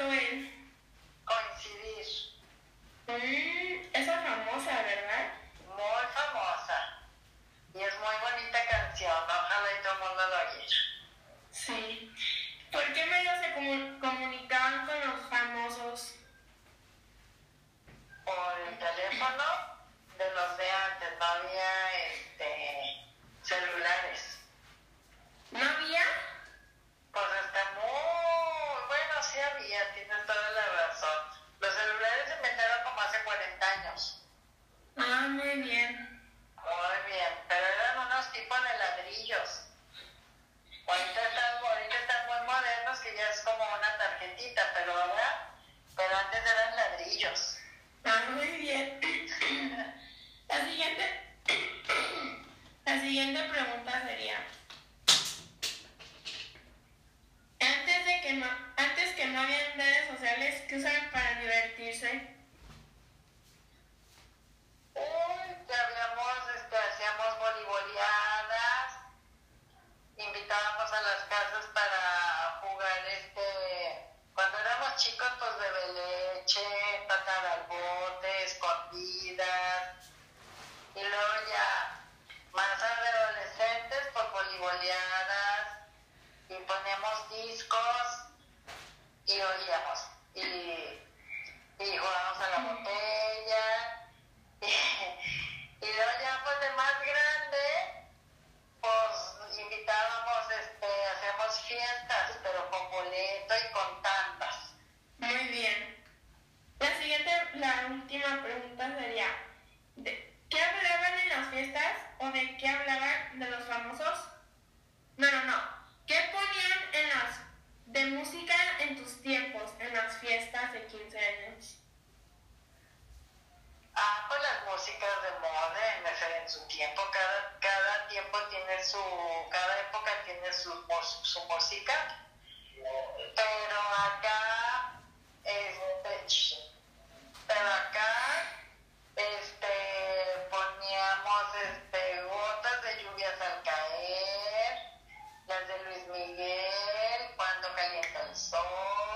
to in. invitábamos a las casas para como gotas de lluvias al caer, las de Luis Miguel, cuando calienta el sol.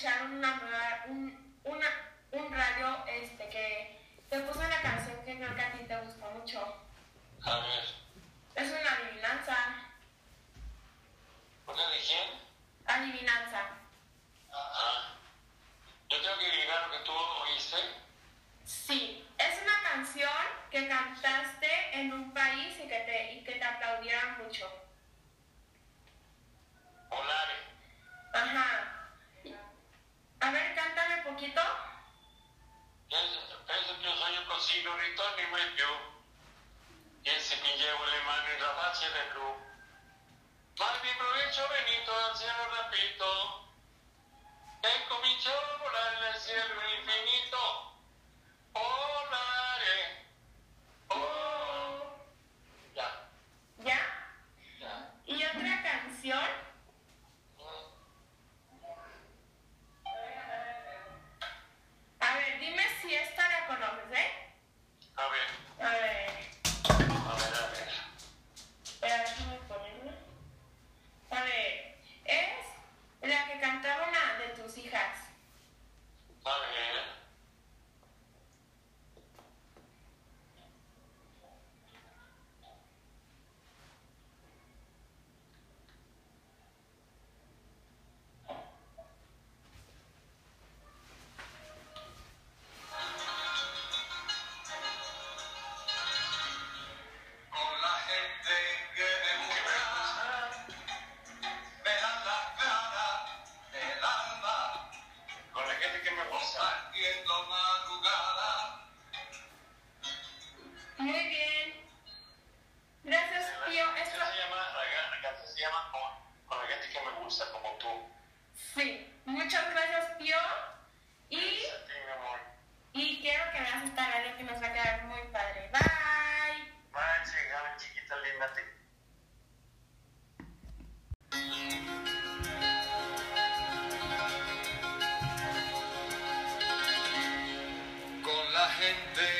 escucharon una nueva, un, una, un radio este, que te puso una canción que creo que a ti te gustó mucho. A ver. gente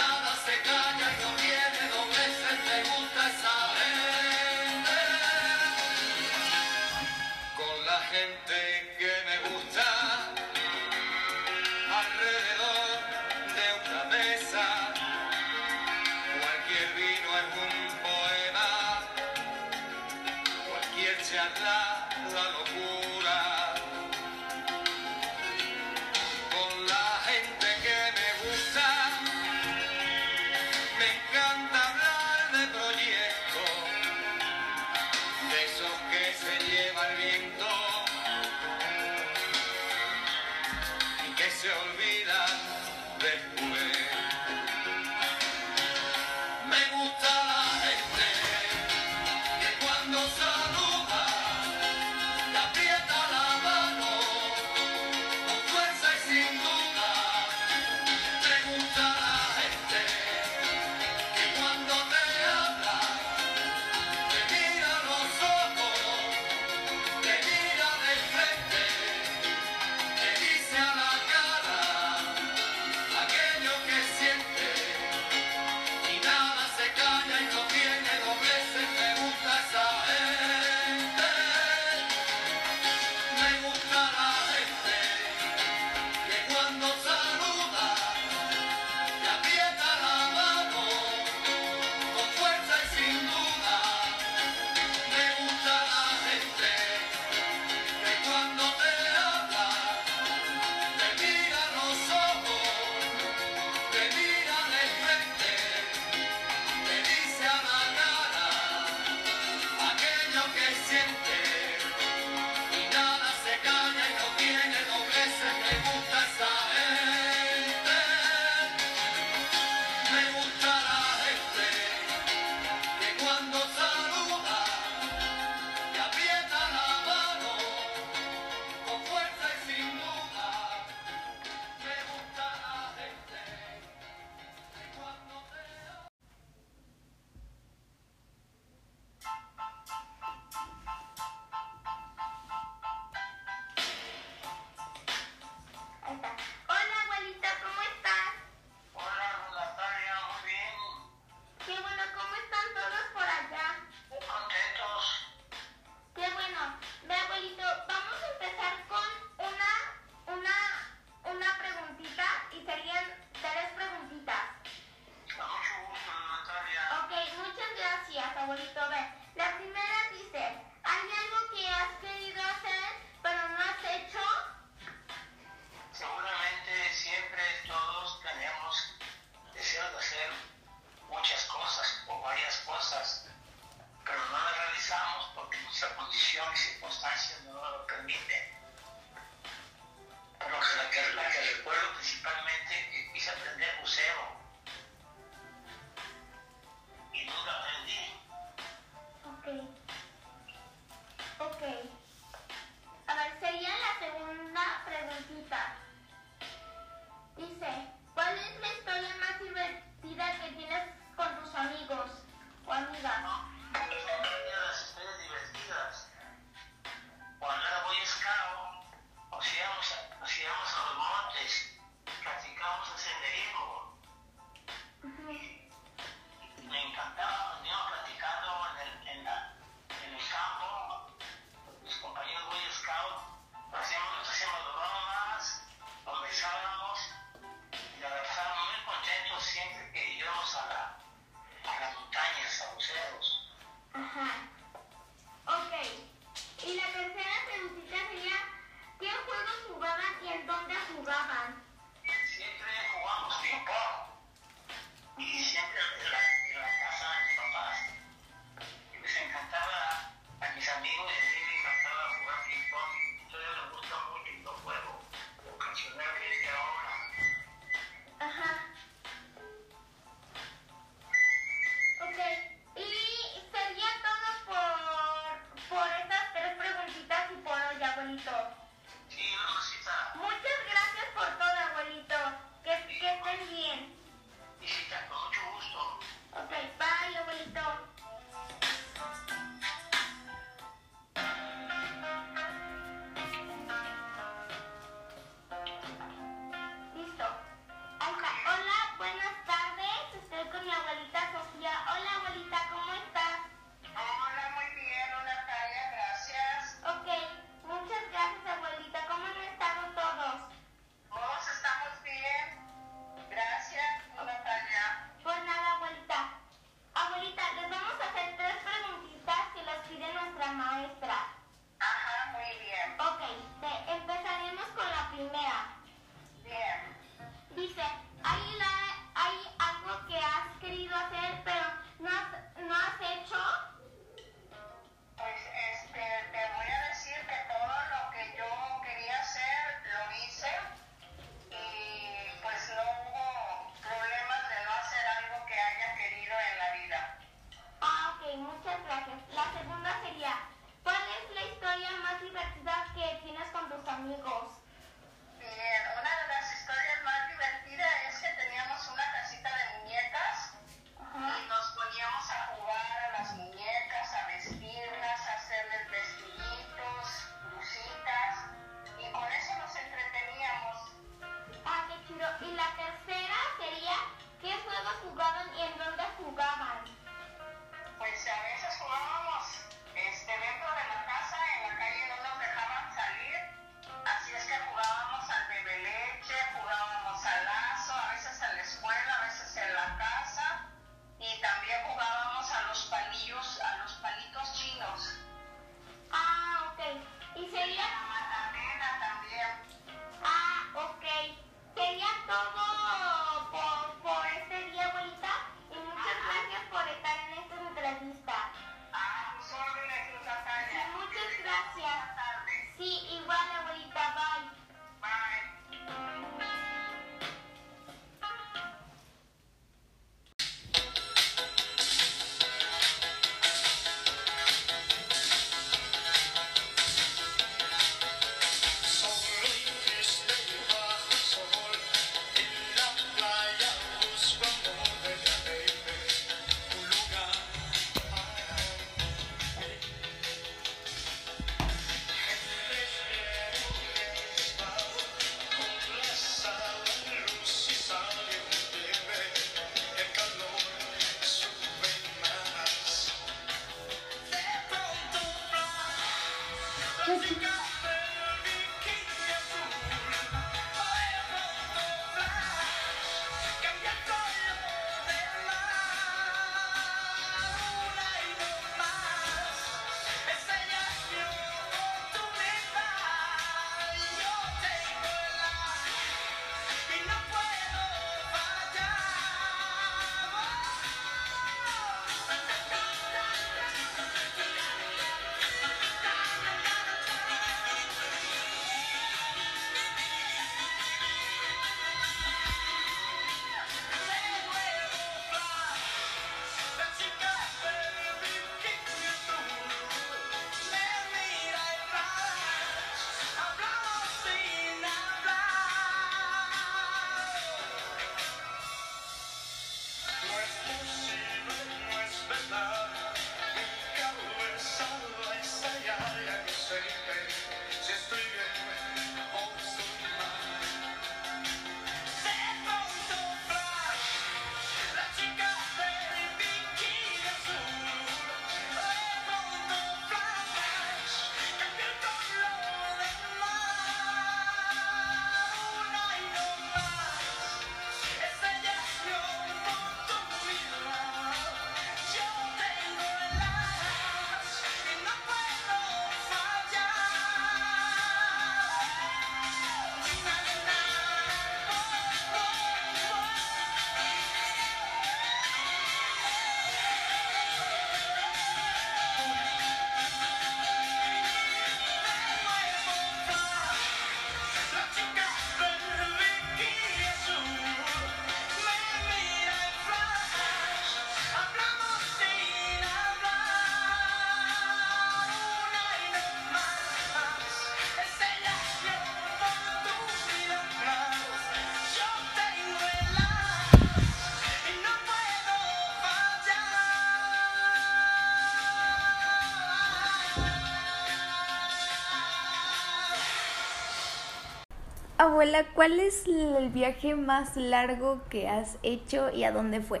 ¿cuál es el viaje más largo que has hecho y a dónde fue?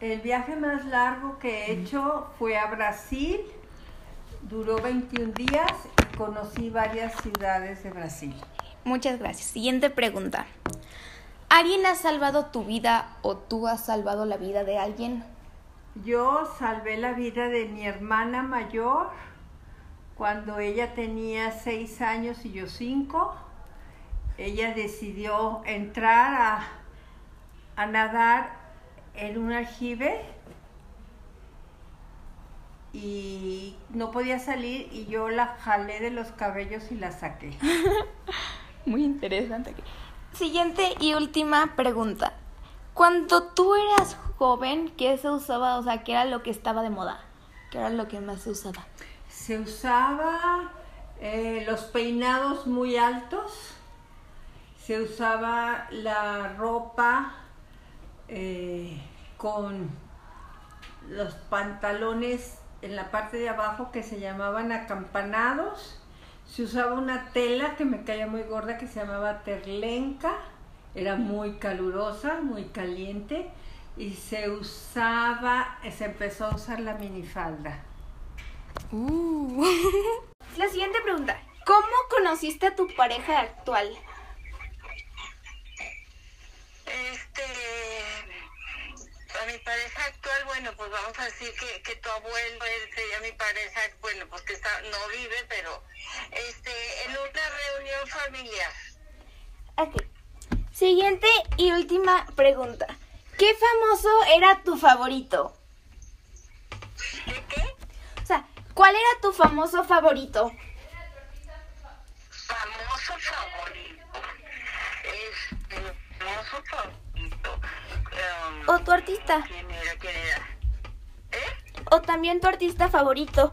El viaje más largo que he hecho fue a Brasil, duró 21 días y conocí varias ciudades de Brasil. Muchas gracias. Siguiente pregunta. ¿Alguien ha salvado tu vida o tú has salvado la vida de alguien? Yo salvé la vida de mi hermana mayor cuando ella tenía seis años y yo cinco. Ella decidió entrar a, a nadar en un aljibe y no podía salir y yo la jalé de los cabellos y la saqué. Muy interesante. Siguiente y última pregunta. Cuando tú eras joven, ¿qué se usaba? O sea, ¿qué era lo que estaba de moda? ¿Qué era lo que más se usaba? Se usaba eh, los peinados muy altos, se usaba la ropa eh, con los pantalones en la parte de abajo que se llamaban acampanados. Se usaba una tela que me caía muy gorda que se llamaba terlenca. Era muy calurosa, muy caliente. Y se usaba, se empezó a usar la minifalda. Uh. La siguiente pregunta. ¿Cómo conociste a tu pareja actual? Este, a mi pareja actual, bueno, pues vamos a decir que, que tu abuelo él sería mi pareja, bueno, pues que está, no vive, pero este, en una reunión familiar. Ok. Siguiente y última pregunta. ¿Qué famoso era tu favorito? ¿Qué qué? O sea, ¿cuál era tu famoso favorito? También tu artista favorito?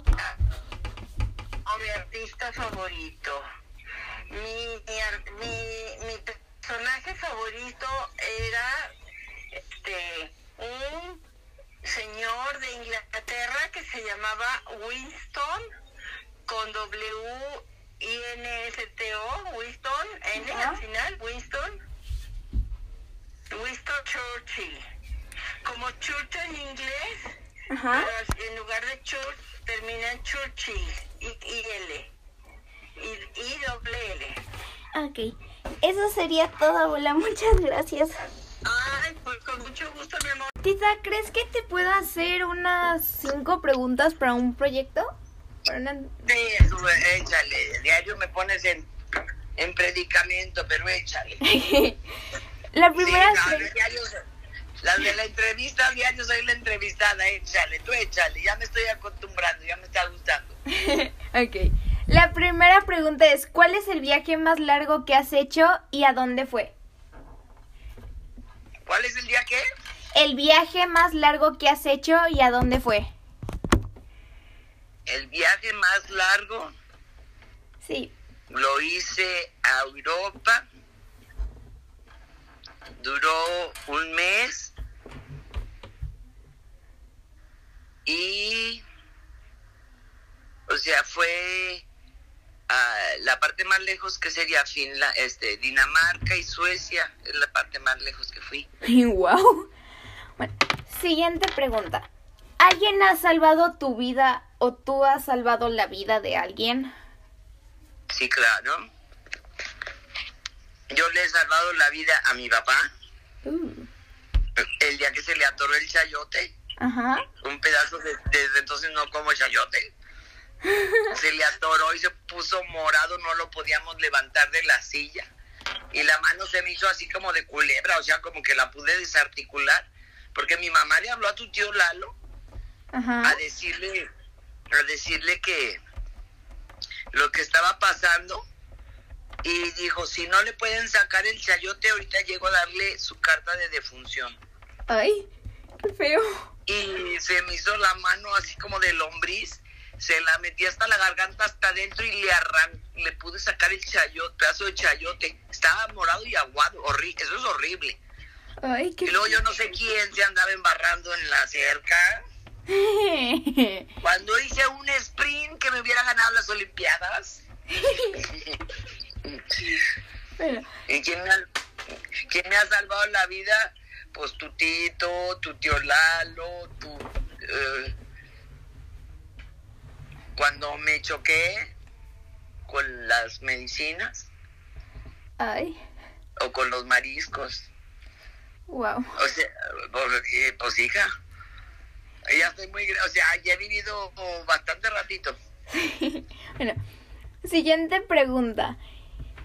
O mi artista favorito. Mi, mi, mi, mi personaje favorito era este un señor de Inglaterra que se llamaba Winston con W I N S T O Winston N Ajá. al final Winston Winston Churchill como Church en inglés pero en Church termina en Churchill y, y L y, y doble L Ok. Eso sería todo, abuela. Muchas gracias. ay pues con mucho gusto mi amor Tita, ¿crees que te pueda hacer unas cinco preguntas para un proyecto? Para una- Sí, tú, échale. Diario me pones en, en predicamento, pero échale. La primera Sí, no, las de la entrevista, diario soy la entrevistada, échale, tú échale. Ya me estoy acostumbrando, ya me está gustando. Ok. La primera pregunta es, ¿cuál es el viaje más largo que has hecho y a dónde fue? ¿Cuál es el que? El viaje más largo que has hecho y a dónde fue. El viaje más largo Sí. lo hice a Europa. Duró un mes. Y, o sea, fue a la parte más lejos que sería Finla, este, Dinamarca y Suecia. Es la parte más lejos que fui. wow. Bueno, siguiente pregunta. ¿Alguien ha salvado tu vida o tú has salvado la vida de alguien? Sí, claro. Yo le he salvado la vida a mi papá. Uh, El día que se le atoró el chayote. Ajá. un pedazo de, desde entonces no como chayote. Se le atoró y se puso morado, no lo podíamos levantar de la silla. Y la mano se me hizo así como de culebra, o sea, como que la pude desarticular. Porque mi mamá le habló a tu tío Lalo Ajá. a decirle, a decirle que lo que estaba pasando. Y dijo, si no le pueden sacar el chayote, ahorita llego a darle su carta de defunción. Ay, qué feo. Y se me hizo la mano así como de lombriz, se la metí hasta la garganta hasta adentro y le arran le pude sacar el chayote, pedazo de chayote, estaba morado y aguado, eso es horrible. Ay, qué Y luego yo no sé quién se andaba embarrando en la cerca. Cuando hice un sprint que me hubiera ganado las olimpiadas. ¿Y quién me, ha, quién me ha salvado la vida? Pues tu Tito, tu tío Lalo, tu... eh, cuando me choqué con las medicinas ay, o con los mariscos. wow. O sea, pues, pues hija, ya estoy muy... O sea, ya he vivido bastante ratito. Bueno, siguiente pregunta.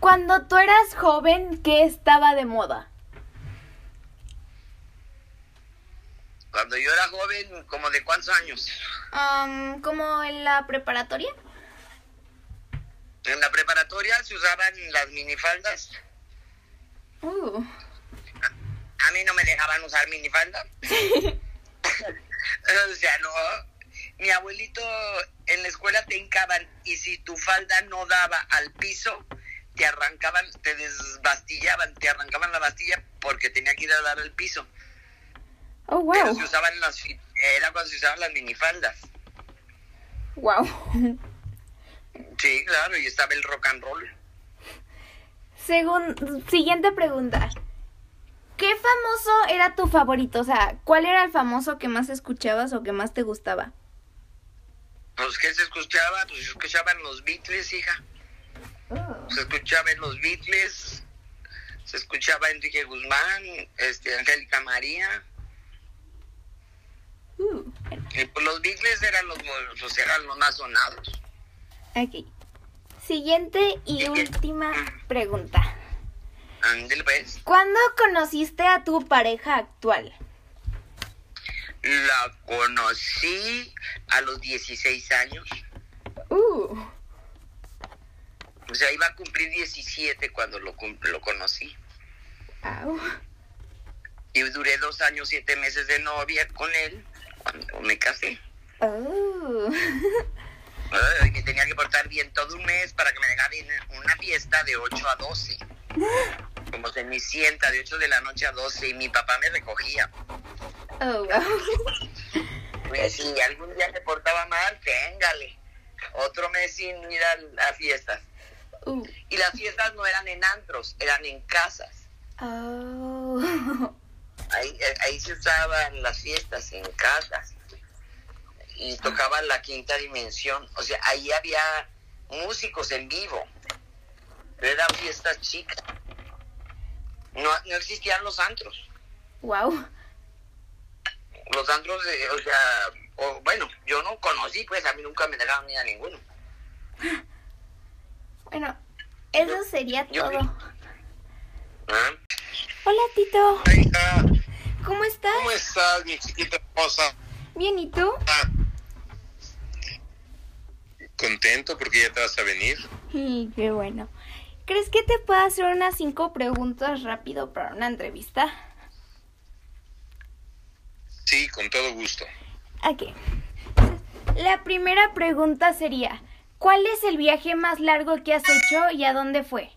Cuando tú eras joven, ¿qué estaba de moda? Cuando yo era joven, como de cuántos años, Am, ¿Como en la preparatoria? en la preparatoria se usaban las minifaldas. Uh, A mí no me dejaban usar minifalda. o sea, no. Mi abuelito en la escuela te hincaban y si tu falda no daba al piso, te arrancaban, te desbastillaban, te arrancaban la bastilla porque tenía que ir a dar al piso. Oh, Pero wow. se usaban las, era cuando se usaban las minifaldas. Wow. Sí, claro, y estaba el rock and roll. Según, siguiente pregunta. ¿Qué famoso era tu favorito? O sea, ¿cuál era el famoso que más escuchabas o que más te gustaba? Pues, ¿qué se escuchaba? Pues se escuchaban los Beatles, hija. Se escuchaban los Beatles, se escuchaba Enrique Guzmán, este, Angélica María. Pues los Beatles eran los, pues, eran los más sonados. ok. Siguiente y última pregunta. Ándale, pues. ¿Cuándo conociste a tu pareja actual? La conocí a los 16 años. Uh, O sea, iba a cumplir 17 cuando lo, lo conocí. au. Y duré dos años, siete meses de novia con él cuando me casé. Oh. Ay, tenía que portar bien todo un mes para que me dejara en una fiesta de 8 a 12. Como cenicienta, de 8 de la noche a 12. Y mi papá me recogía. Oh, wow. Pues, si algún día me portaba mal, téngale. Otro mes sin ir a, a fiestas. Uh. Y las fiestas no eran en antros, eran en casas. Oh. Ahí, eh, ahí se usaban las fiestas en casas. Y tocaban la quinta dimensión. O sea, ahí había músicos en vivo. Pero eran fiestas chicas. No, no existían los antros. Wow. Los antros, o sea, o, bueno, yo no conocí, pues a mí nunca me dejaron ir a ninguno. Bueno, eso sería yo- todo. ¿Ah? Hola, Tito. Hija, ¿Cómo estás? ¿cómo estás, mi chiquita hermosa? Bien, ¿y tú? Ah, Contento porque ya te vas a venir. Y qué bueno. ¿Crees que te puedo hacer unas cinco preguntas rápido para una entrevista? Sí, con todo gusto. Ok. La primera pregunta sería, ¿cuál es el viaje más largo que has hecho y a dónde fue?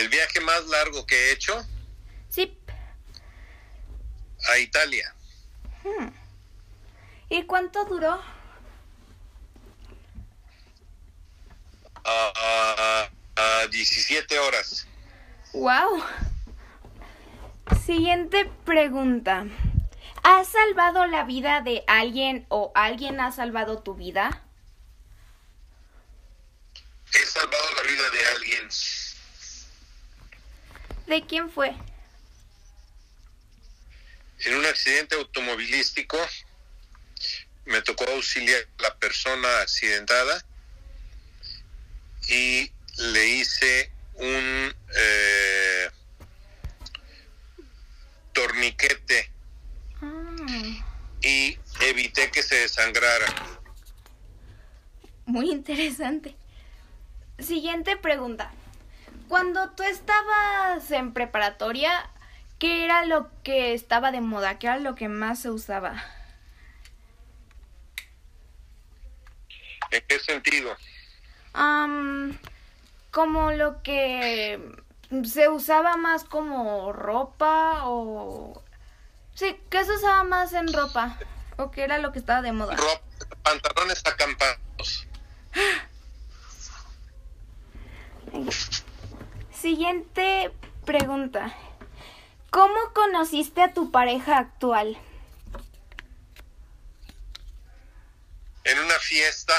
El viaje más largo que he hecho Sí. a Italia. ¿Y cuánto duró? A, a 17 horas. Wow. Siguiente pregunta. ¿Has salvado la vida de alguien o alguien ha salvado tu vida? He salvado la vida de alguien. ¿De quién fue? En un accidente automovilístico me tocó auxiliar a la persona accidentada y le hice un eh, torniquete y evité que se desangrara. muy interesante. Siguiente pregunta. Cuando tú estabas en preparatoria, ¿qué era lo que estaba de moda? ¿Qué era lo que más se usaba? ¿En qué sentido? Am, como lo que se usaba más como ropa o... Sí, ¿qué se usaba más en ropa? ¿O qué era lo que estaba de moda? Ropa, pantalones acampados. Siguiente pregunta. ¿Cómo conociste a tu pareja actual? En una fiesta.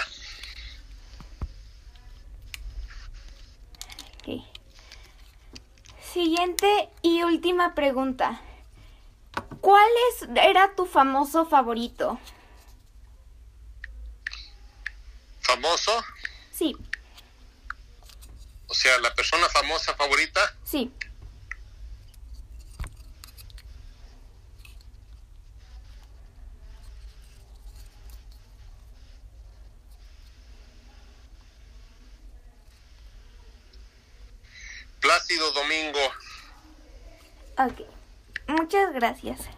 Siguiente y última pregunta. ¿Cuál es- era tu famoso favorito? famoso, Sí, o sea, la persona famosa favorita. Sí. Plácido Domingo. Ok. Muchas gracias.